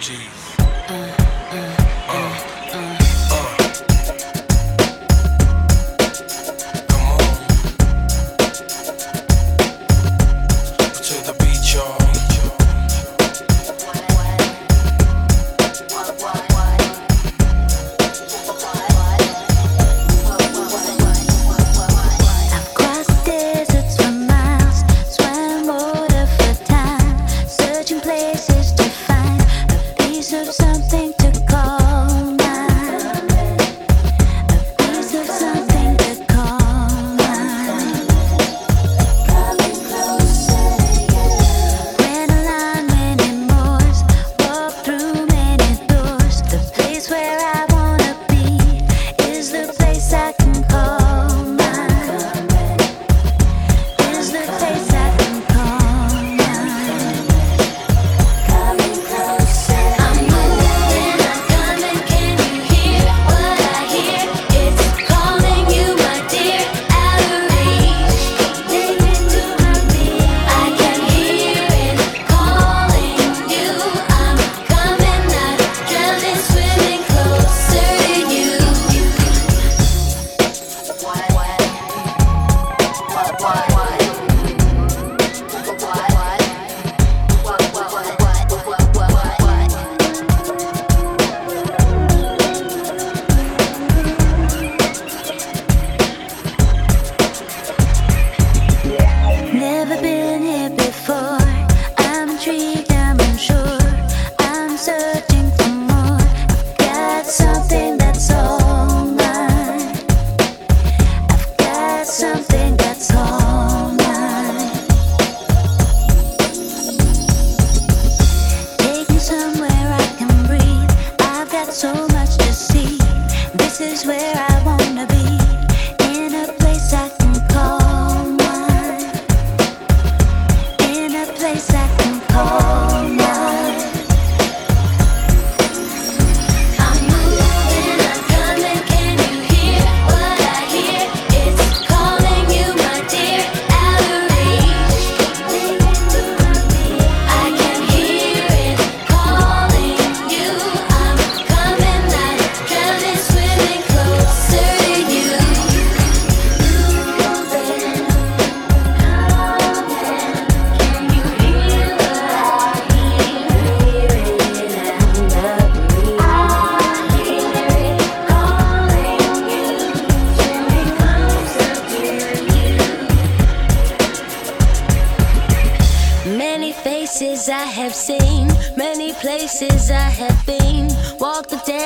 Jeez.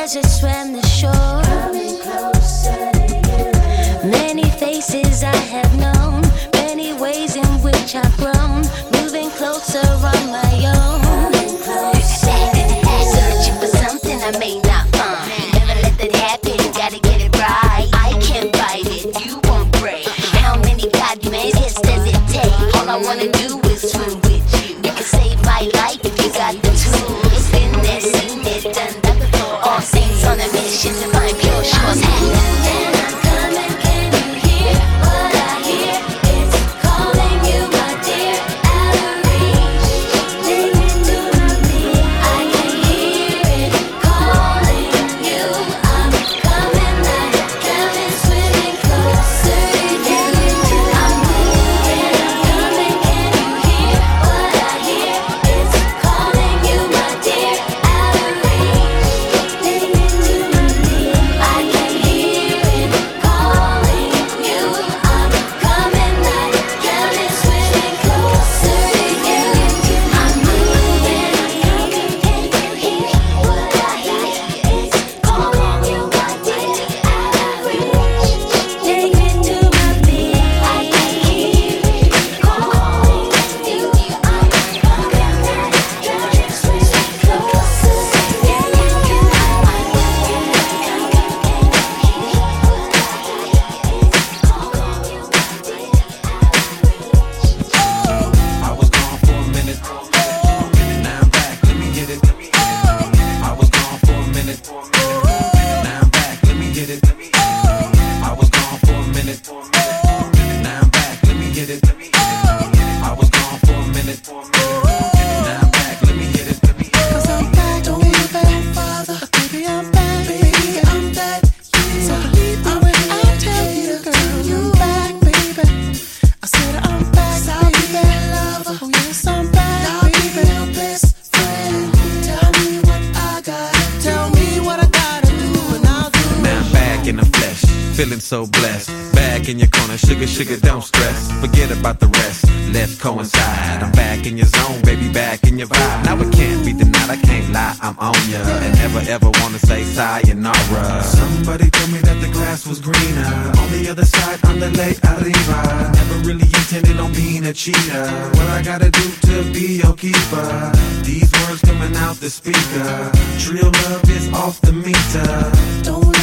i swear. blessed. Back in your corner, sugar, sugar, don't stress. Forget about the rest. Let's coincide. I'm back in your zone, baby, back in your vibe. Now it can't be denied, I can't lie, I'm on ya. And never ever wanna say sayonara. Somebody told me that the grass was greener. On the other side, on the lake, arriba. Never really intended on being a cheater. What I gotta do to be your keeper? These words coming out the speaker. Trill love is off the meter. Don't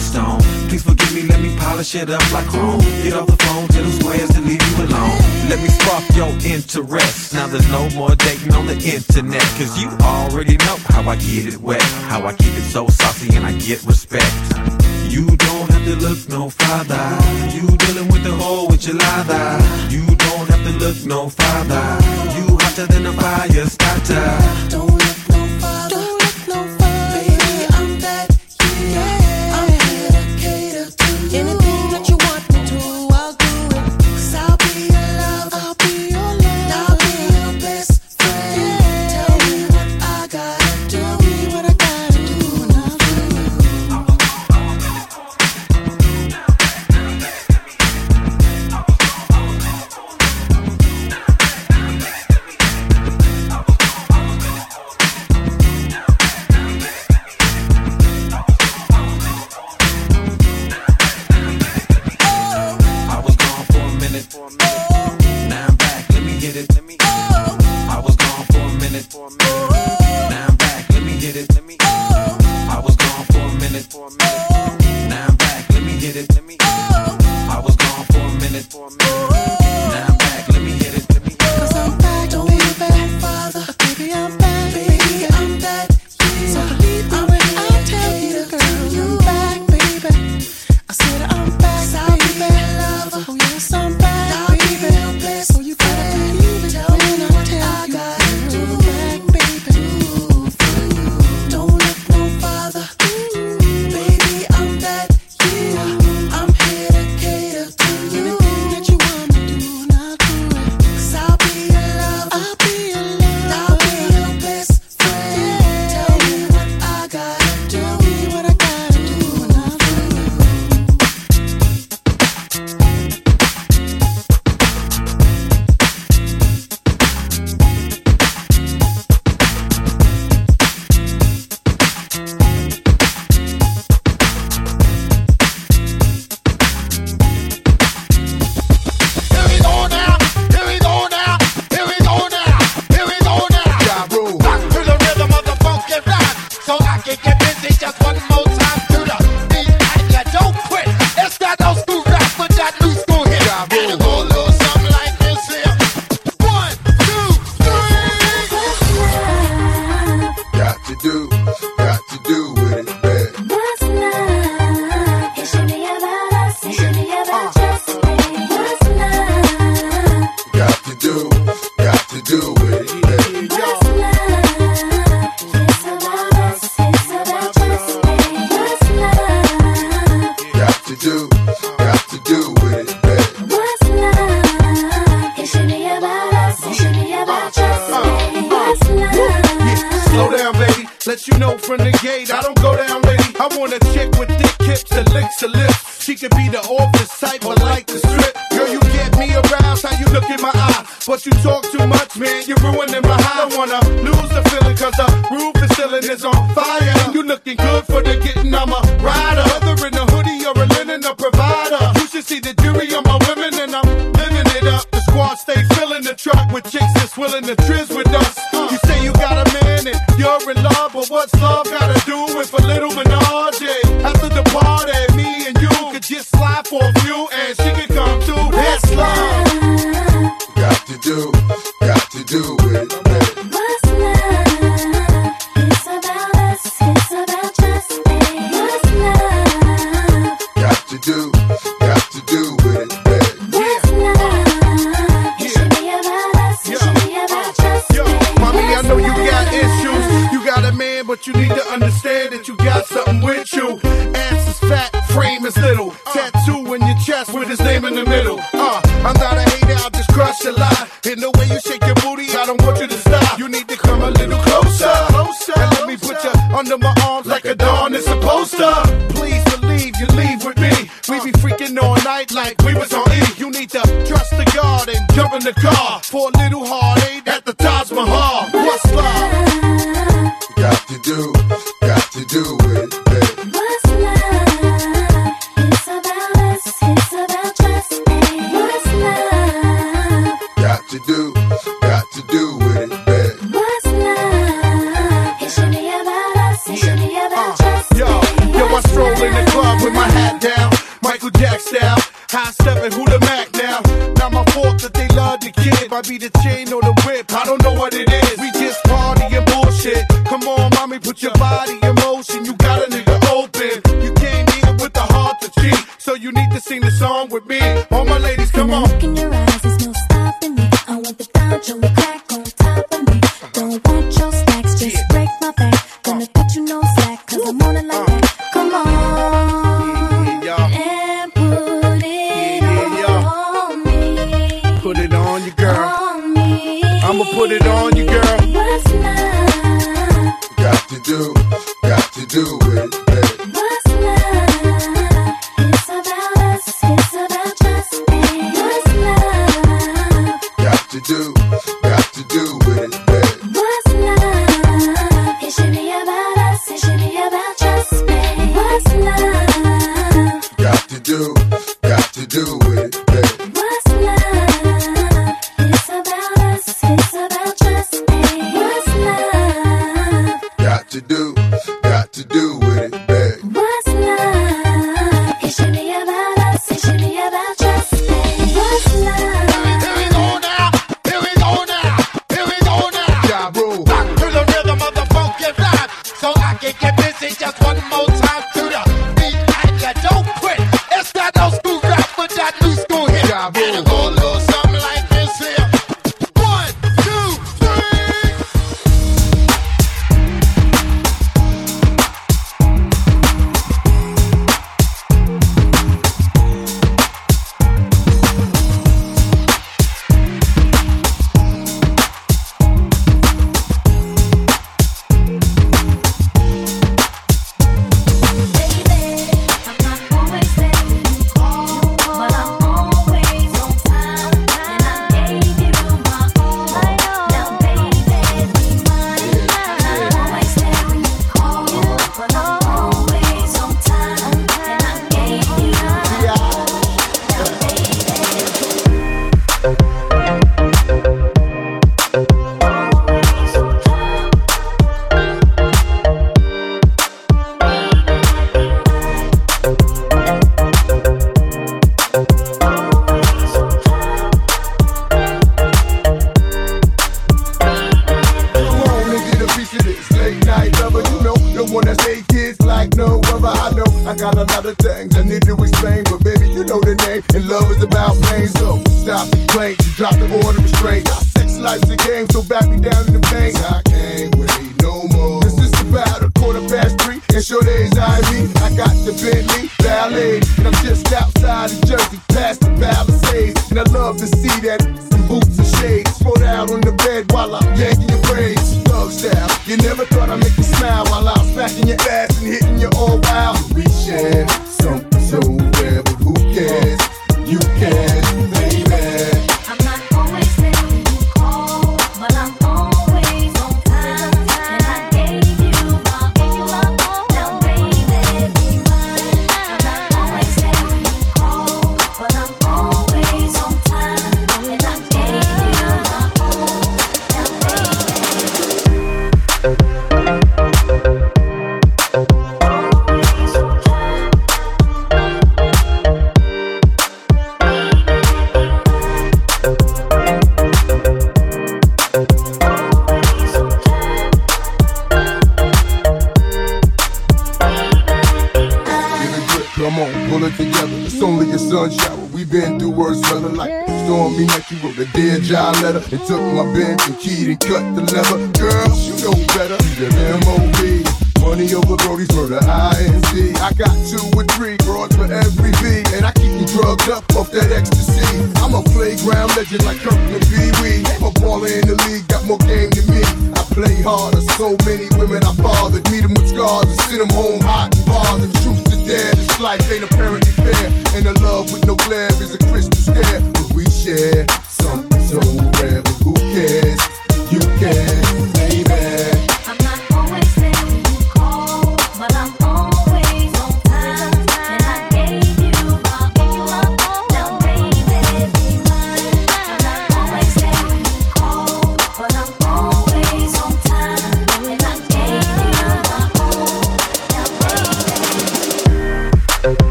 stone. Please forgive me, let me polish it up like chrome. Get off the phone, tell them squares to leave you alone. Let me spark your interest. Now there's no more dating on the internet, cause you already know how I get it wet. How I keep it so saucy and I get respect. You don't have to look no farther. You dealing with the whole with your lather. You don't have to look no farther. You hotter than a fire starter. Don't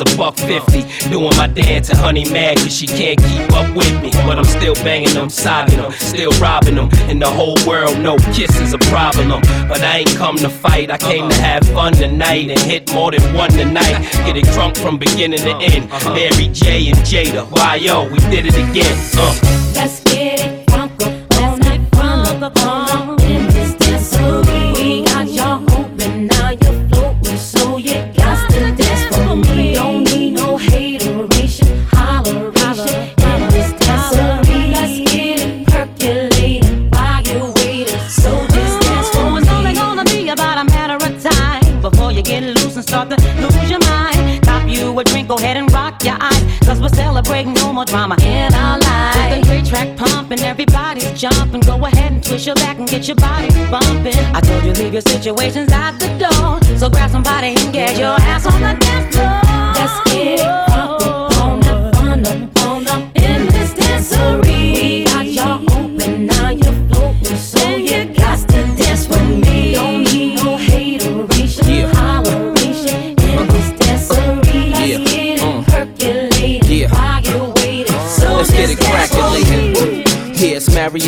is a buck fifty. Doing my dance to Honey Mad cause she can't keep up with me. But I'm still banging them, sogging them, still robbing them. And the whole world, no kisses a problem. But I ain't come to fight, I came to have fun tonight and hit more than one tonight. Get it drunk from beginning to end. Uh-huh. Mary J and Jada, why yo, we did it again. Uh. Let's get it. drama in our life, With the three track pumping, everybody's jumping. Go ahead and twist your back and get your body bumping. I told you leave your situations out the door.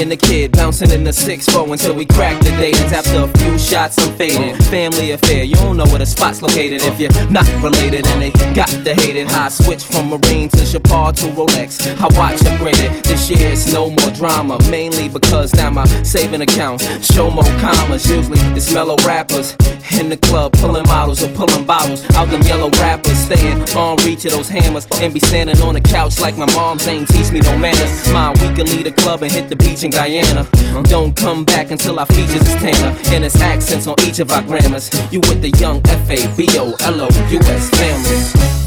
And the kid bouncing in the 6-4 until we crack the datings. After a few shots, I'm faded. Family affair, you don't know where the spot's located if you're not related. And they got the hated I switch from Marine to Chopard to Rolex. I watch upgraded. This year it's no more drama, mainly because now my saving account show more commas. Usually it's mellow rappers in the club pulling models or pulling bottles out them yellow rappers. Staying on reach of those hammers and be standing on the couch like my moms ain't teach me no manners. Mom, we can leave the club and hit the beach and Queen Diana. Don't come back until I features is tanner. And it's accents on each of our grammars. You with the young F A B O L O U S family.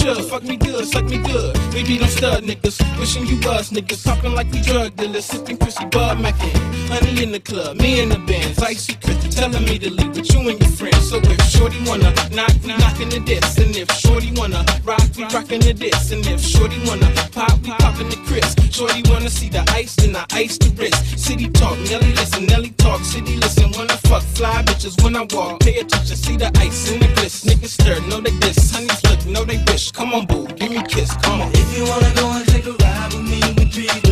should. Fuck me good, suck me good. We be them stud niggas, wishing you was niggas. Talking like we drug dealers, sipping Chrissy Bud Mackin. Honey in the club, me in the bands. Icy Chris telling me to leave with you and your friends. So if Shorty wanna knock, we knockin' the diss. And if Shorty wanna rock, we rockin' the diss. And if Shorty wanna pop, we poppin' the crisp. Shorty wanna see the ice, then I ice the wrist. City talk, Nelly listen, Nelly talk, city listen. When I fuck fly bitches, when I walk, pay attention, see the ice in the glist. Niggas stir, know they diss. Honeys look, know they wish. Come on, boo, give me a kiss, come on. If you wanna go and take a ride with me, we be.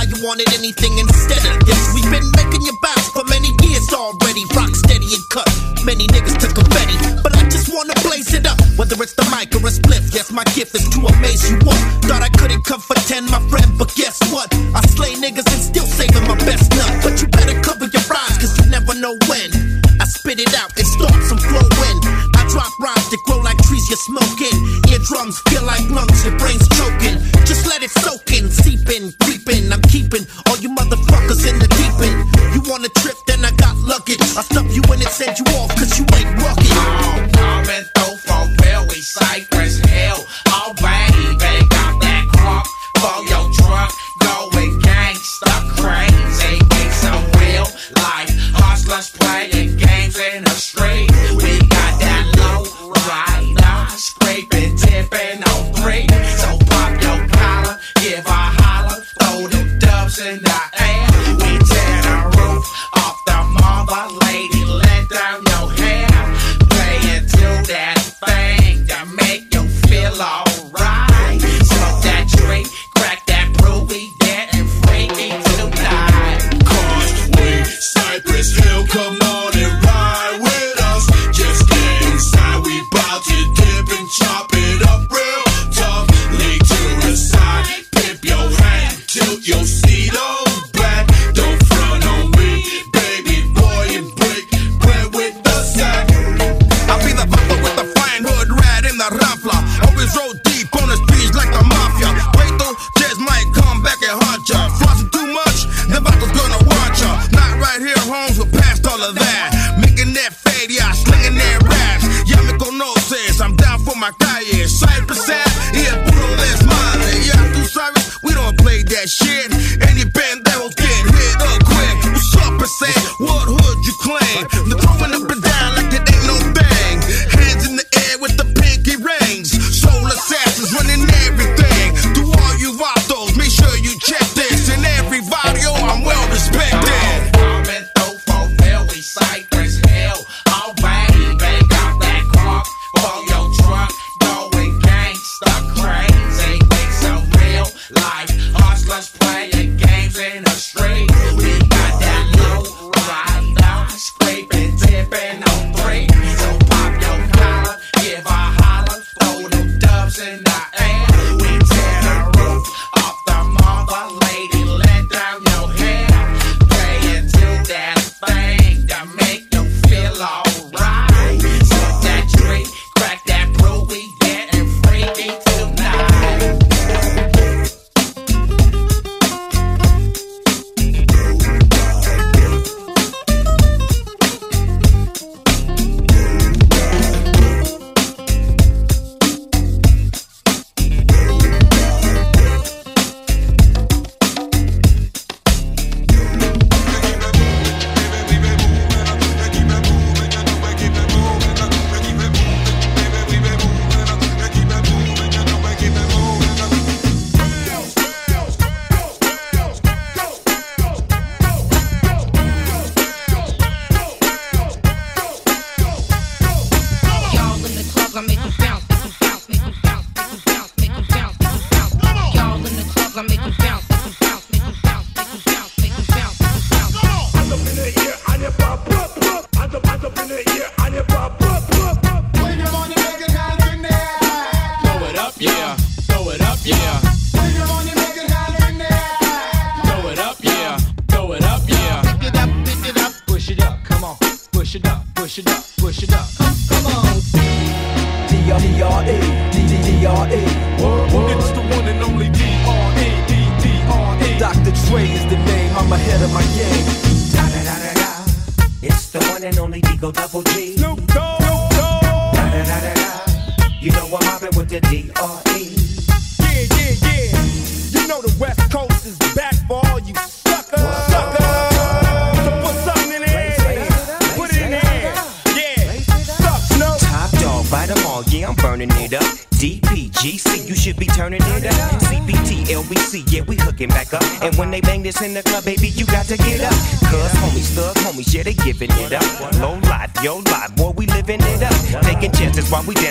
why you wanted anything instead of this. We've been making you bounce for many years already. Rock steady and cut. Many niggas took confetti, but I just wanna blaze it up. Whether it's the mic or a spliff, yes, my gift is to amaze you all. Thought I couldn't come for 10, my friend, but guess what? I slay niggas and still saving my best nut. But you better cover your eyes, cause you never know when. I spit it out, it starts some flowing. I drop rhymes that grow like trees you're smoking. Eardrums feel like lungs, your brain's choking. Just let it soak in, see send you off cause you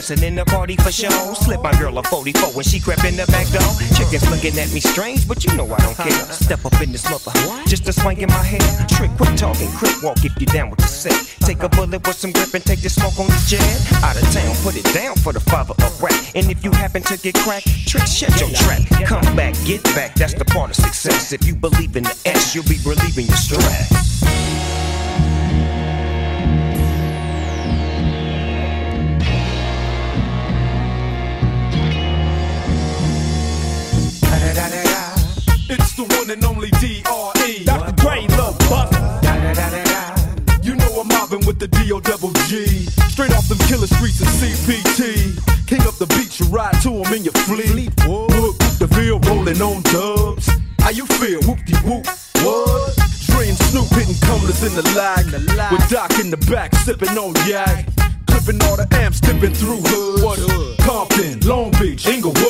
dancing in the party for show. Slip my girl a 44 when she crept in the back door. Chickens looking at me strange, but you know I don't care. Uh-huh. Step up in this mother, just a swing in my hair. Trick, quick talking, quick walk if you down with the set. Take a uh-huh. bullet with some grip and take the smoke on the jet. Out of town, put it down for the father of rap. And if you happen to get cracked, trick, shut your trap. Come back, get back, that's the part of success. If you believe in the S, you'll be relieving your stress. One and only D.R.E. Dr. Dre, Lil Buck. You know I'm mobbing with the D.O. double G. Straight off them killer streets of CPT. King up the beach, you ride to 'em in your fleet. Whoop, the field rolling on dubs. How you feel? Whoop de whoop. What? Dre and Snoop hitting cumblers in the lag. With Doc in the back, sipping on yak. Clipping all the amps, dipping through hoods. Compton, Long Beach, Inglewood.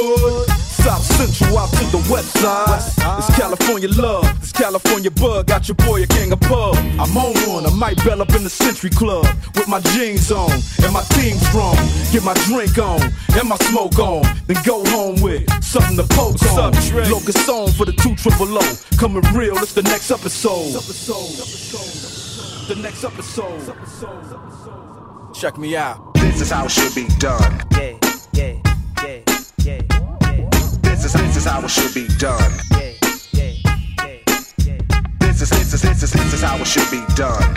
South Central out to the west side. It's California love, it's California bug. Got your boy a gang of pub. I'm on one, I might bell up in the Century Club with my jeans on and my team strong. Get my drink on and my smoke on, then go home with something to poke on. Locust on for the two triple O. Coming real, it's the next episode. The next episode. Check me out. This is how it should be done. Yeah, yeah, yeah, yeah, yeah. This is how it should be done. This is this is this is this is how it should be done.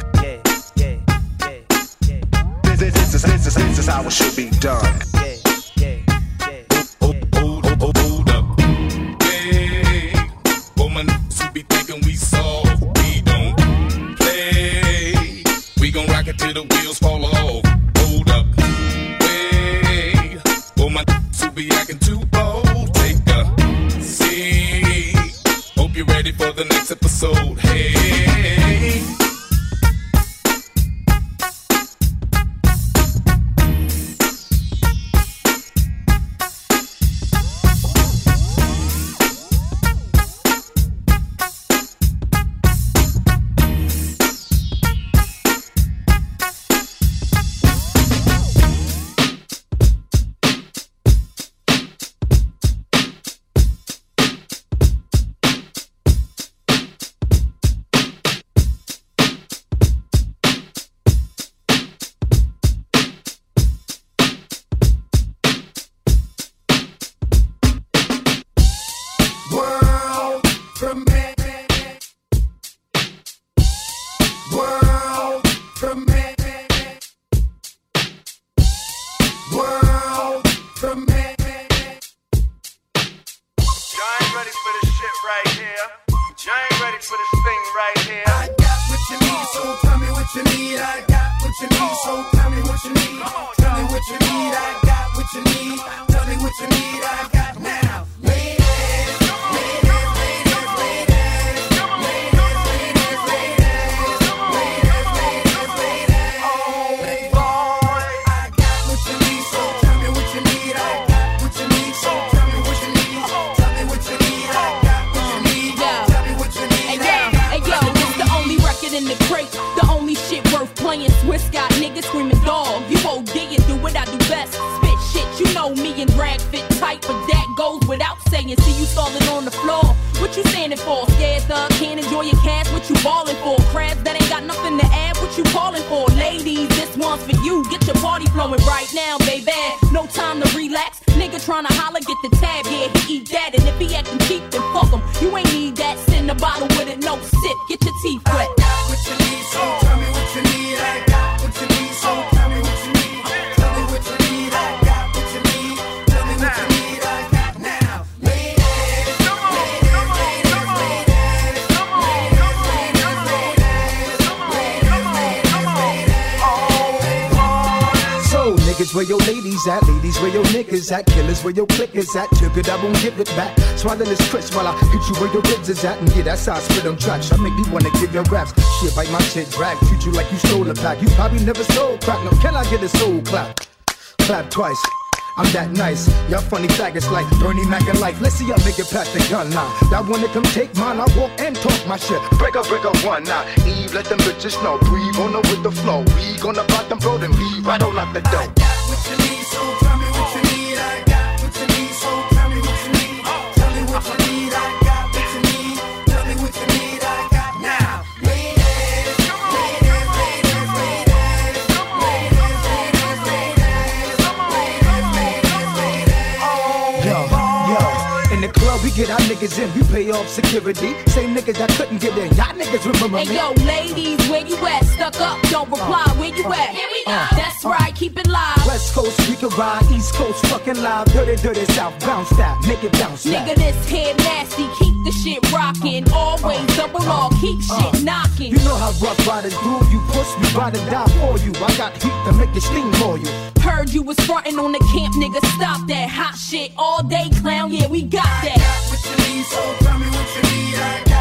This is this is this is this is how it should be done. Till the wheels fall off. Hold up. Hey, oh my, to be acting too Ready for the next episode. Hey. Where your clickers at. Took it, I won't give it back. Swallow this crisp while I hit you where your ribs is at, and yeah, that's how I spit on tracks. I make me wanna give your raps. Shit, bite my shit, drag, treat you like you stole a pack. You probably never sold crack. No, can I get a soul clap? Clap twice. I'm that nice. Y'all funny faggots like Bernie Mac and life. Let's see y'all make it past the gun line. That wanna come take mine, I walk and talk my shit. Break up, break up one now. Eve, let them bitches know. Breathe on the with the flow. We gonna bottom bro, then leave right on out the door. Get our niggas in, we pay off security. Same niggas that couldn't get in, y'all niggas remember me. Hey yo, ladies, where you at? Stuck up, don't reply. Where you at? Uh, Here we. Uh, That's right, keep it live. West Coast, we can ride. East Coast, fucking live. Dirty, dirty South, bounce that, make it bounce Nigga, back. this head nasty, keep the shit rocking. Always uh. double R, keep uh. shit knocking. You know how Ruff Ryders do. You push me, ride and die for you. I got heat to make it steam for you. Heard you was frontin' on the camp, nigga. Stop that hot shit all day, clown. Yeah, we got that. What you need, so tell me what you need. I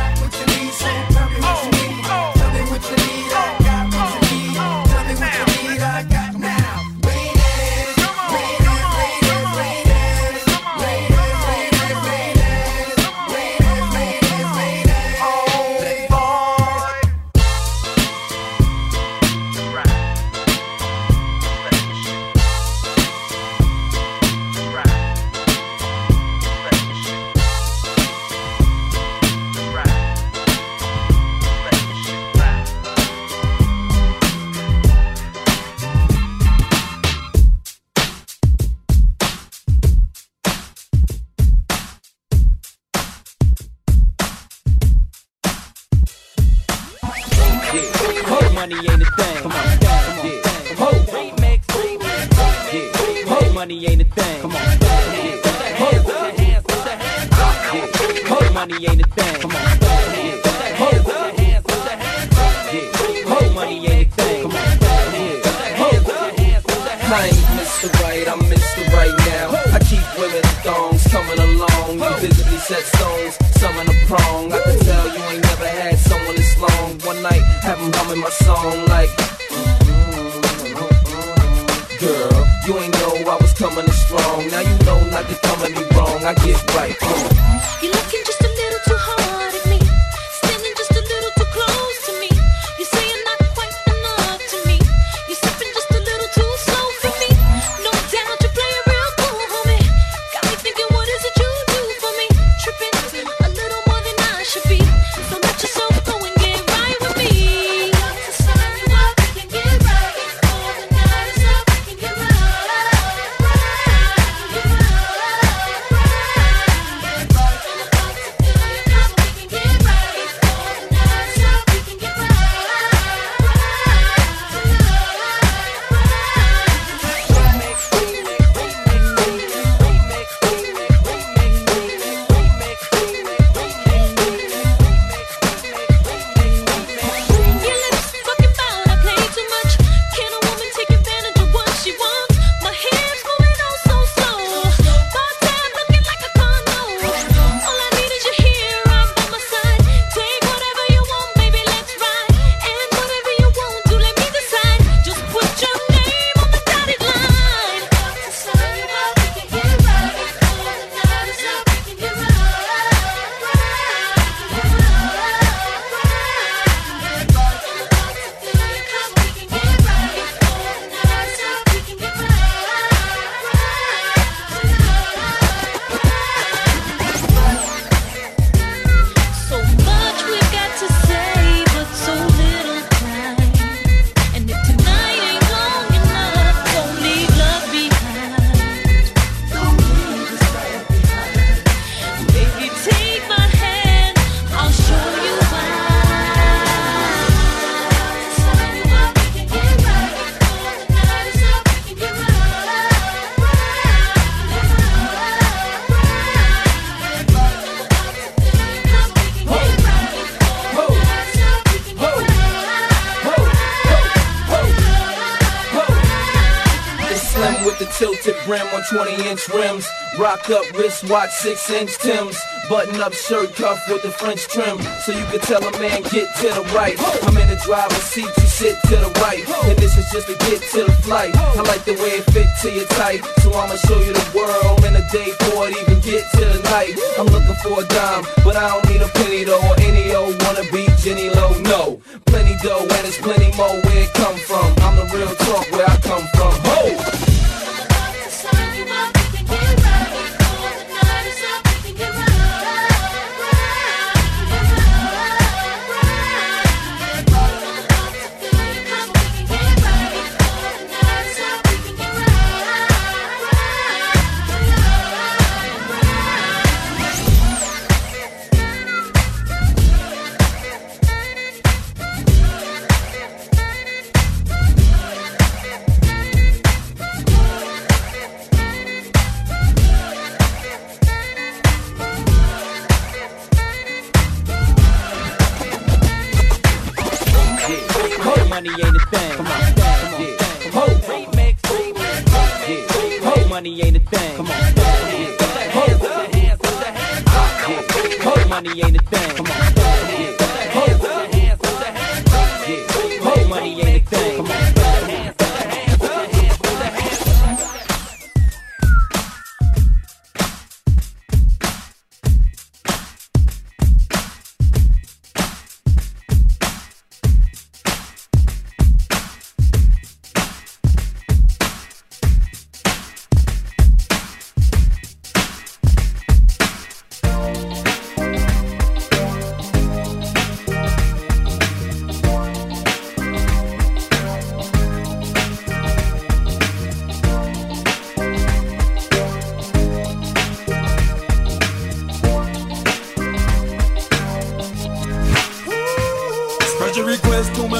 Rock up wristwatch, 6 inch Tims. Button up shirt cuff with the French trim. So you can tell a man, get to the right. I'm in the driver's seat, you sit to the right. And this is just to get to the flight. I like the way it fit to your type. So I'ma show you the world in a day for it, even get to the night. I'm looking for a dime, but I don't need a penny though. Or any old wanna be Jenny Low. No, plenty dough, and there's plenty more where it come from. I'm the real talk where I come from. Ho!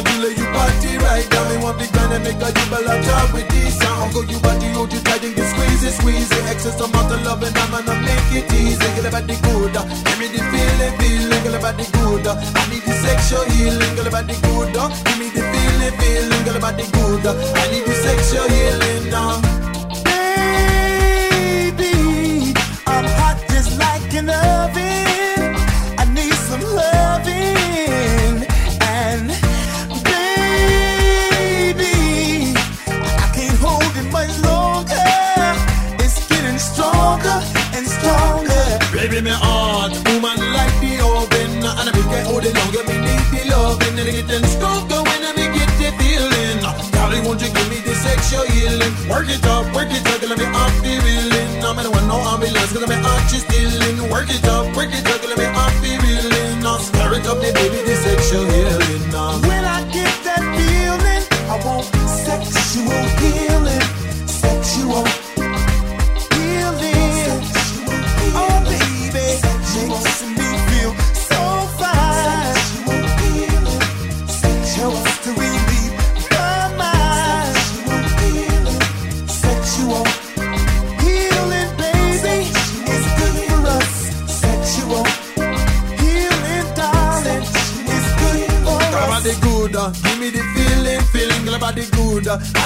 To my dealer, you party right now. Me want big band and make a jubal a talk with this song. Uncle, you body, hold you tight and get squeezy, squeezy. Excess amount of love and I'm gonna make it easy. Get about the good, uh, give me the feeling, feeling. Get about the good, uh, I need the sexual healing. Get about the good, uh, give me the feeling, feeling. Get about the good, I need the sexual healing now. Baby, I'm hot just like an oven. Getting stronger when I me get the feeling. Darling, won't you give me the sexual healing? Work it up, work it up, let me off the reeling I'm in one no ambulance, cause I'm heart just stealing. Work it up, work it up, let me off the reeling Now stir it up, the baby,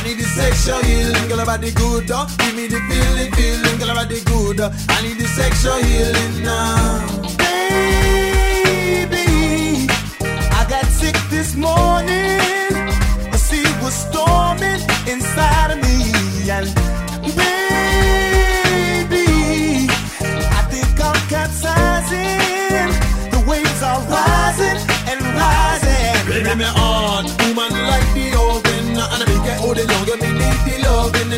need the sexual healing, girl, body good. uh, give me the feeling, feeling, girl, body good. uh, I need the sexual healing now. Baby, I got sick this morning. The sea was storming inside of me,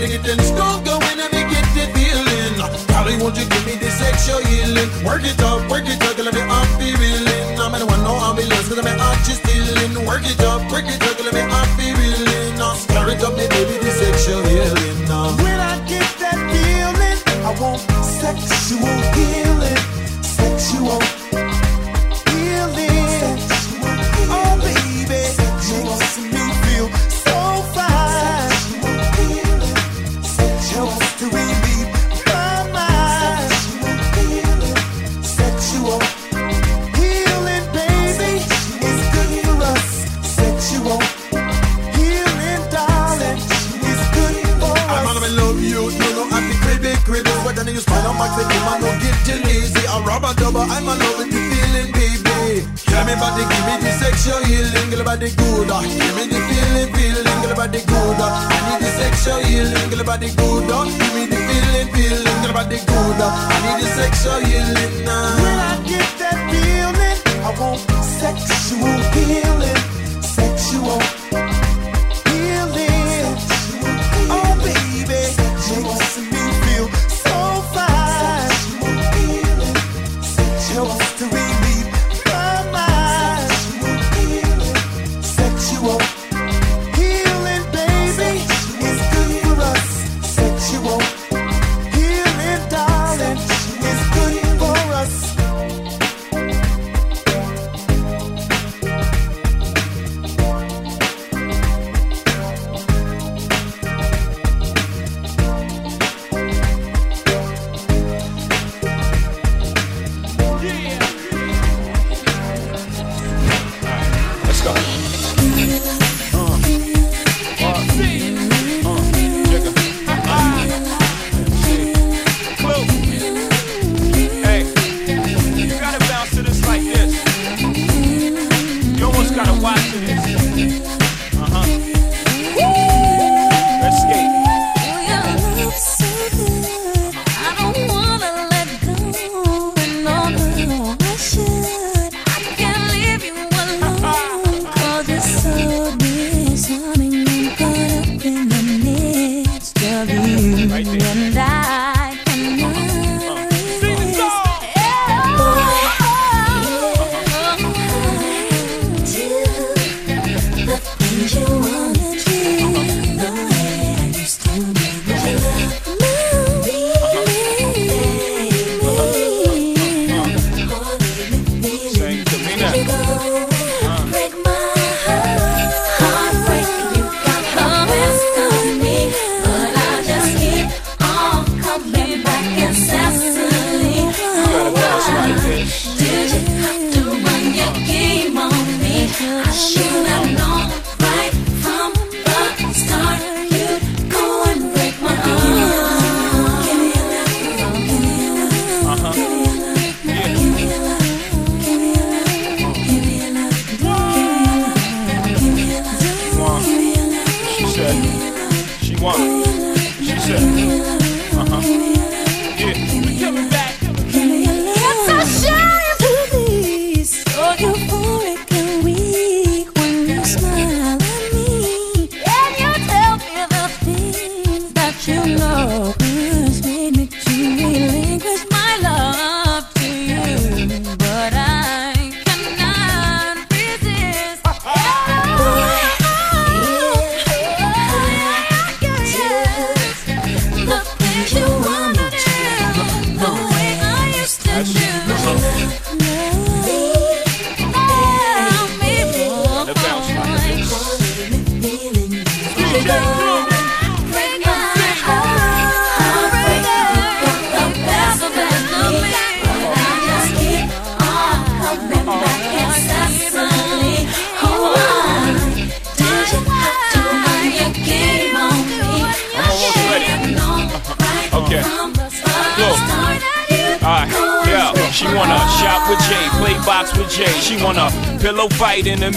getting stronger when I make it feeling. Darling, won't you give me the sexual healing? Work it up, work it up, let me off the reeling. I'm in one no ambulance, cause I'm heart just stealing. Work it up, work it up, let me off the reeling. Stir it up, the baby, the sexual healing. When I get that feeling, I want sexual healing. Sexual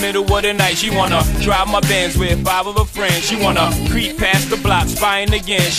middle of the night. She wanna drive my Benz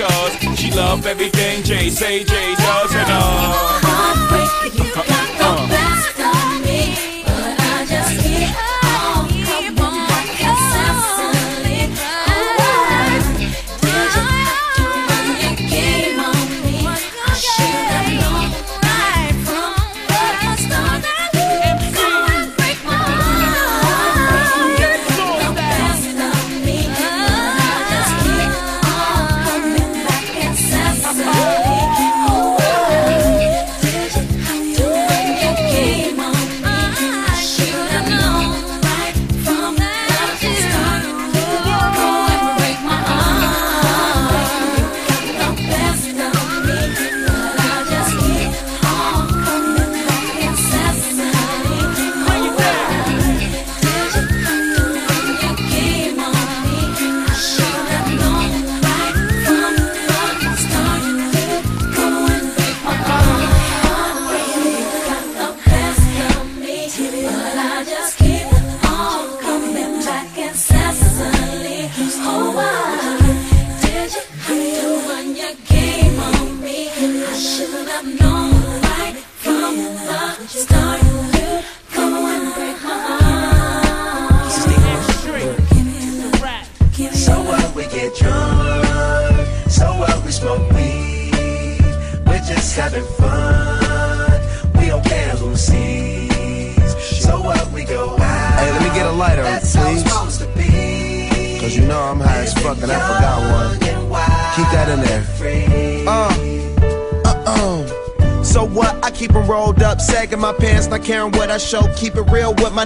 because she love everything Jay say Jay does and uh. So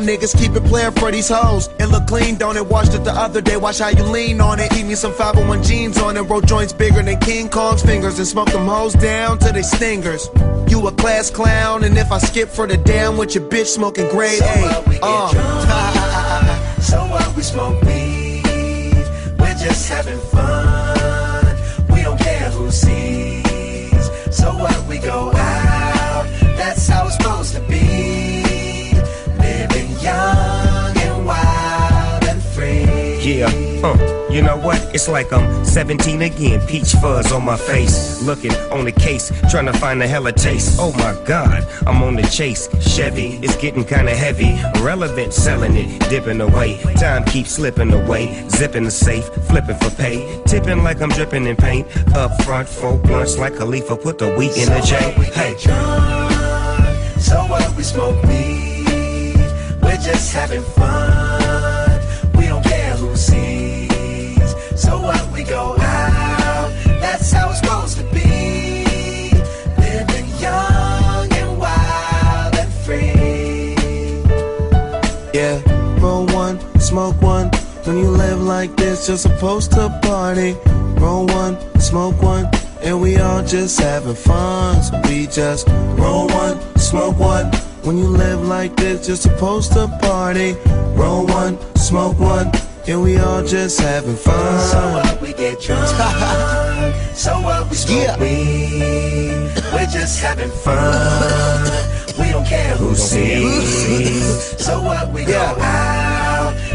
niggas, keep it playing for these hoes. It look clean, don't it? Washed it the other day, watch how you lean on it. Eat me some 501 jeans on it, roll joints bigger than King Kong's fingers, and smoke them hoes down to they stingers. You a class clown, and if I skip for the damn with your bitch smoking grade A. Uh. So what we smoke weed. We're just having you know what? It's like I'm 17 again, peach fuzz on my face. Looking on the case, trying to find a hella taste. Oh my god, I'm on the chase. Chevy, it's getting kinda heavy. Relevant, selling it, dipping away. Time keeps slipping away. Zipping the safe, flipping for pay. Tipping like I'm dripping in paint. Up front, four blunts like Khalifa, put the weed in the J. Hey. So what we smoke weed. We're just having fun. Smoke one. When you live like this, you're supposed to party. Roll one, smoke one, and we all just having fun. So we just roll one, smoke one. When you live like this, you're supposed to party. Roll one, smoke one, and we all just having fun. So what we get drunk. so what we smoke yeah. weed. We're just having fun. We don't care who sees. So what we go out.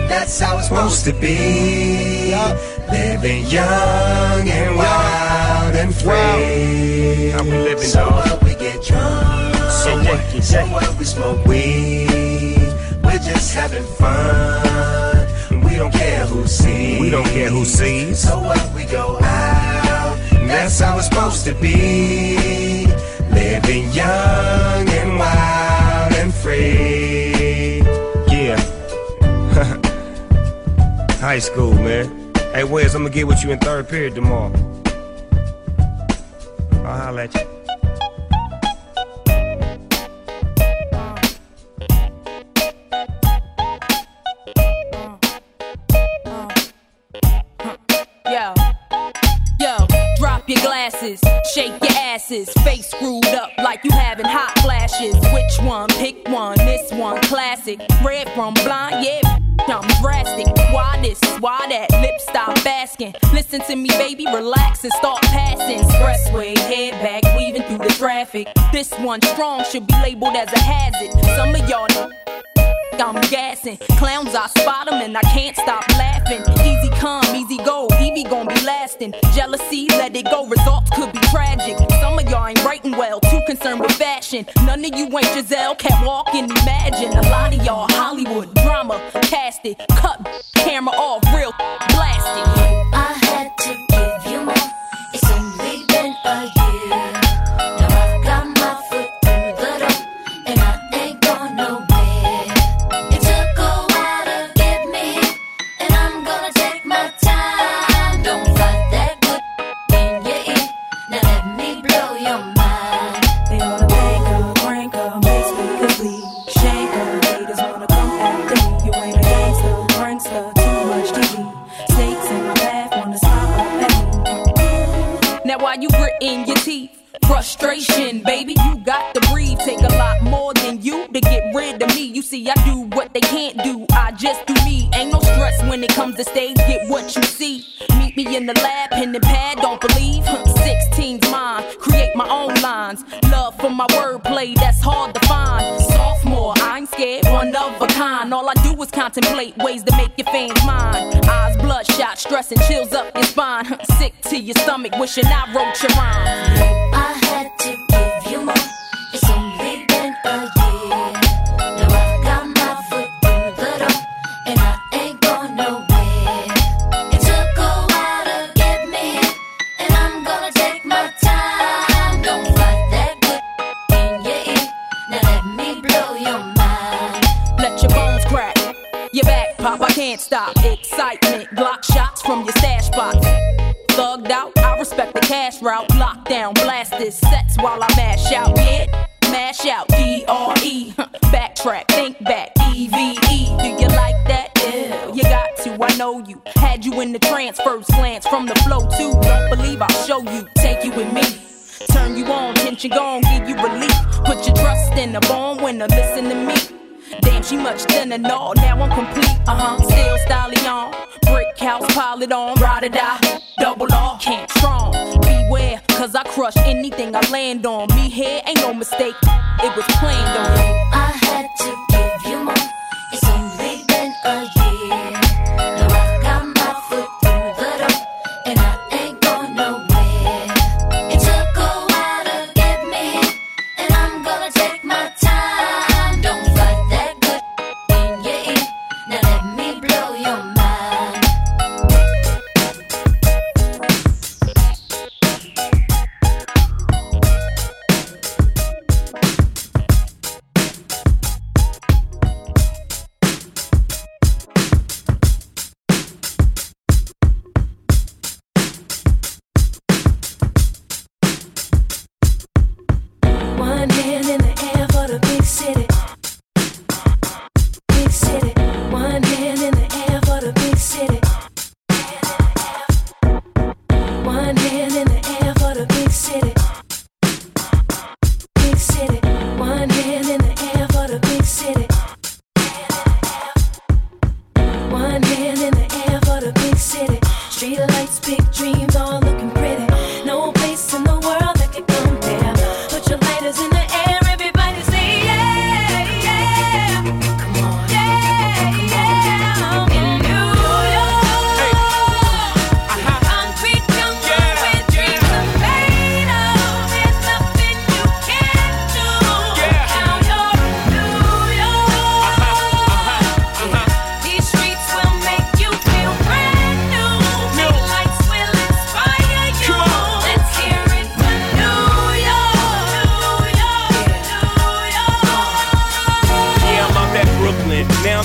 That's how it's supposed to be. Living young and wild and free. How we living, so what we get drunk. So what? So what we smoke weed. We're We're just having fun. We don't care who sees. We don't care who sees. So what we go out. That's how it's supposed to be. Living young and wild and free. High school, man. Hey, Wes, I'm gonna get with you in third period tomorrow. I'll holler at you. Yo, yo, drop your glasses, shake your asses, face asking. Listen to me, baby, relax and start passing. Expressway, head back, weaving through the traffic. This one strong should be labeled as a hazard. Some of y'all know. I'm gassing. Clowns, I spot them and I can't stop laughing. Easy come, easy go, Evie gon' be lasting. Jealousy, let it go, results could be tragic. Some of y'all ain't writing well, too concerned with fashion. None of you ain't Giselle, can't walk and imagine. A lot of y'all Hollywood drama, cast it, cut camera off, real blasted. Just do me. Ain't no stress when it comes to stage. Get what you see. Meet me in the lab, pen and pad. Don't believe. 16's mine. Create my own lines. Love for my wordplay, that's hard to find. Sophomore, I ain't scared, one of a kind. All I do is contemplate ways to make your fans mine. Eyes bloodshot, stress and chills up your spine. Sick to your stomach, wishing I wrote your rhyme. I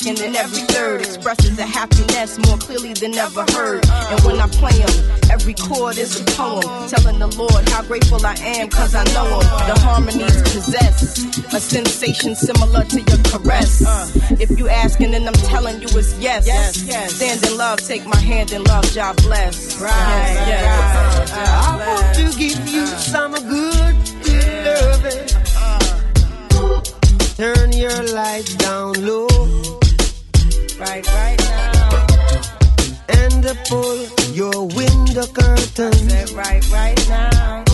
second and every third expresses a happiness more clearly than ever heard. And when I play them, every chord is a poem telling the Lord how grateful I am because I know him. The harmonies possess a sensation similar to your caress. If you asking and I'm telling you it's yes. yes, yes. Stand in love, take my hand in love, job bless. Right. Yes, yes. I want to give you some good, good loving. Turn your light down low right right now. And pull your window curtains. Set right right now.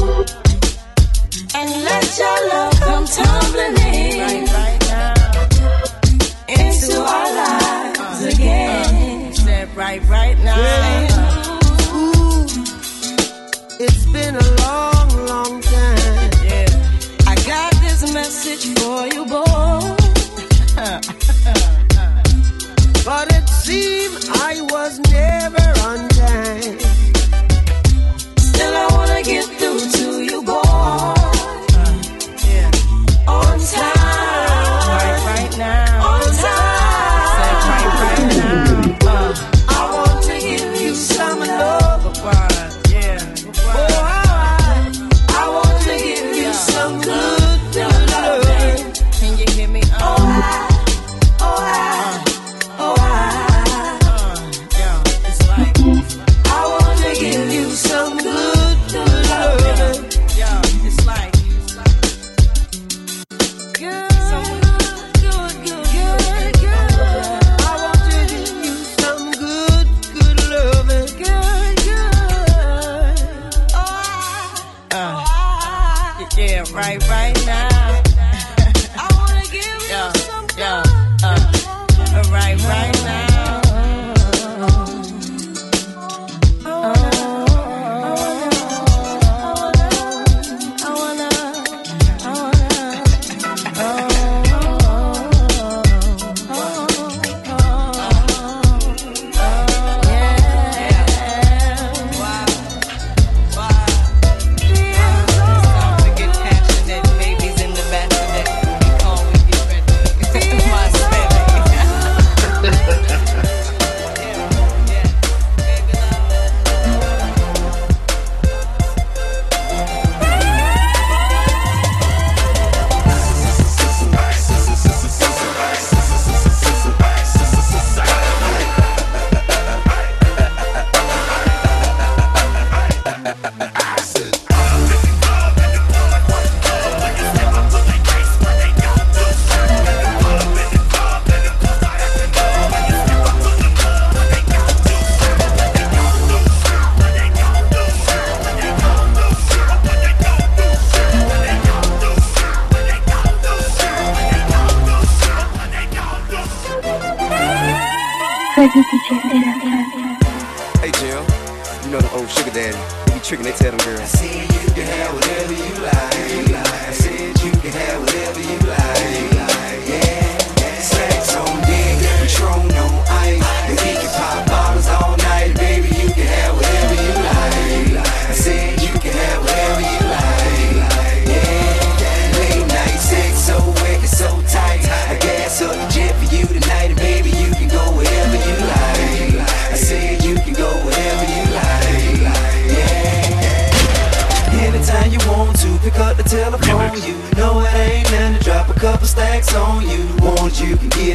And let your love come tumbling in. Right, right now. Into our lives uh-huh. again. Set right right now.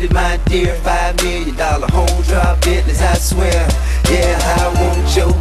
it, my dear. Five million dollar home drop business, I swear. Yeah, I want your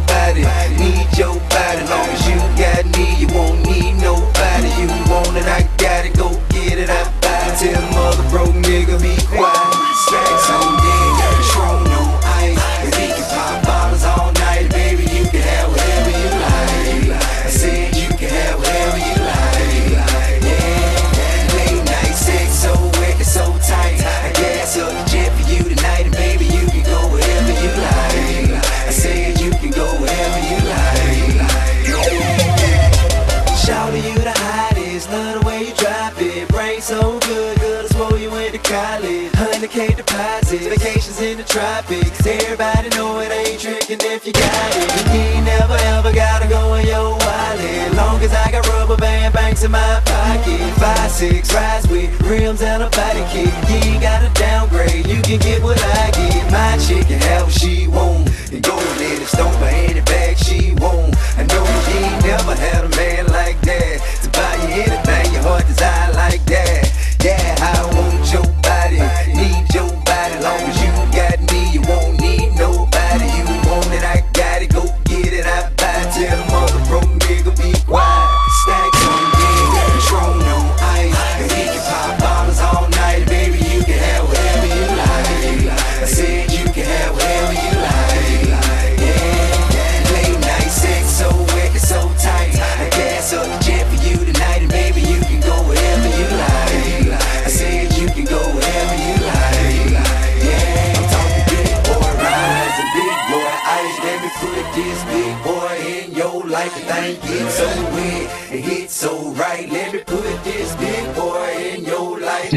traffic everybody know it ain't tricking if you got it. You ain't never ever gotta go in your wallet. Long as I got rubber band banks in my pocket. Five, six, rides with rims and a body kick You ain't gotta downgrade, you can get what I get. My chick can have what she want And go in the store for any bag she want. I know you ain't never had a man like that. To buy you anything your heart desire like that.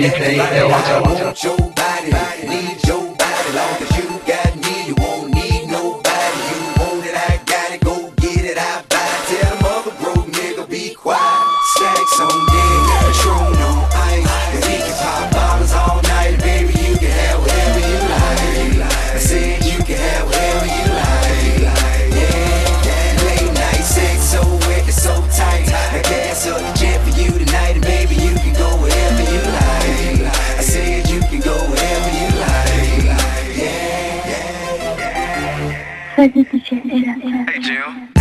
anything Watch out, watch out. Hey, Jill.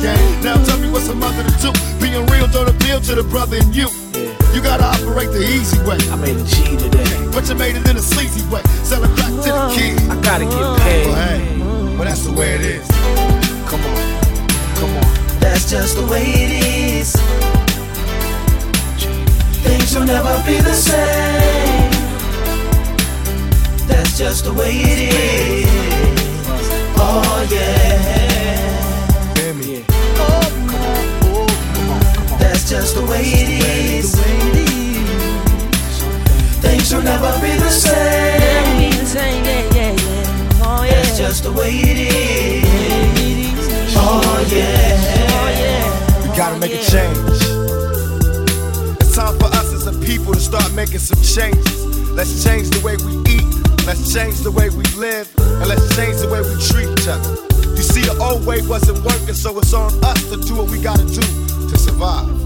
Game. Now tell me what's a mother to do. Being real don't appeal to the brother in you. You gotta operate the easy way. I made a G today. But you made it in a sleazy way. Selling crack to the kids. I gotta get paid. Well, hey, well, that's the way it is. Come on, come on. That's just the way it is. Things will never be the same. That's just the way it is. Oh yeah. That's just the way it is. Things will never be the same. Be the same, yeah, yeah, yeah. Oh yeah. That's just the way it is. Oh. Oh yeah. We gotta oh, make a change. It's time for us as a people to start making some changes. Let's change the way we eat. Let's change the way we live. And let's change the way we treat each other. You see, the old way wasn't working, so it's on us to do what we gotta do to survive.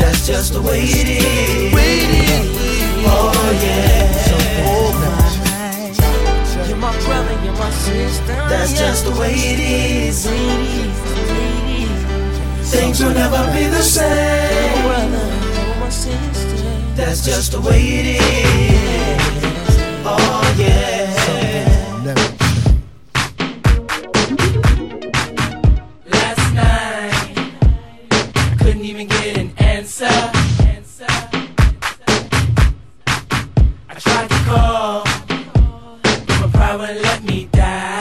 That's just the way it is. Oh yeah. You're my brother, you're my sister. That's just the way it is. Things will never be the same. That's just the way it is. Oh yeah. An answer. I tried to call, but pride wouldn't let me die.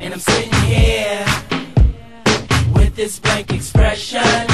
And I'm sitting here with this blank expression.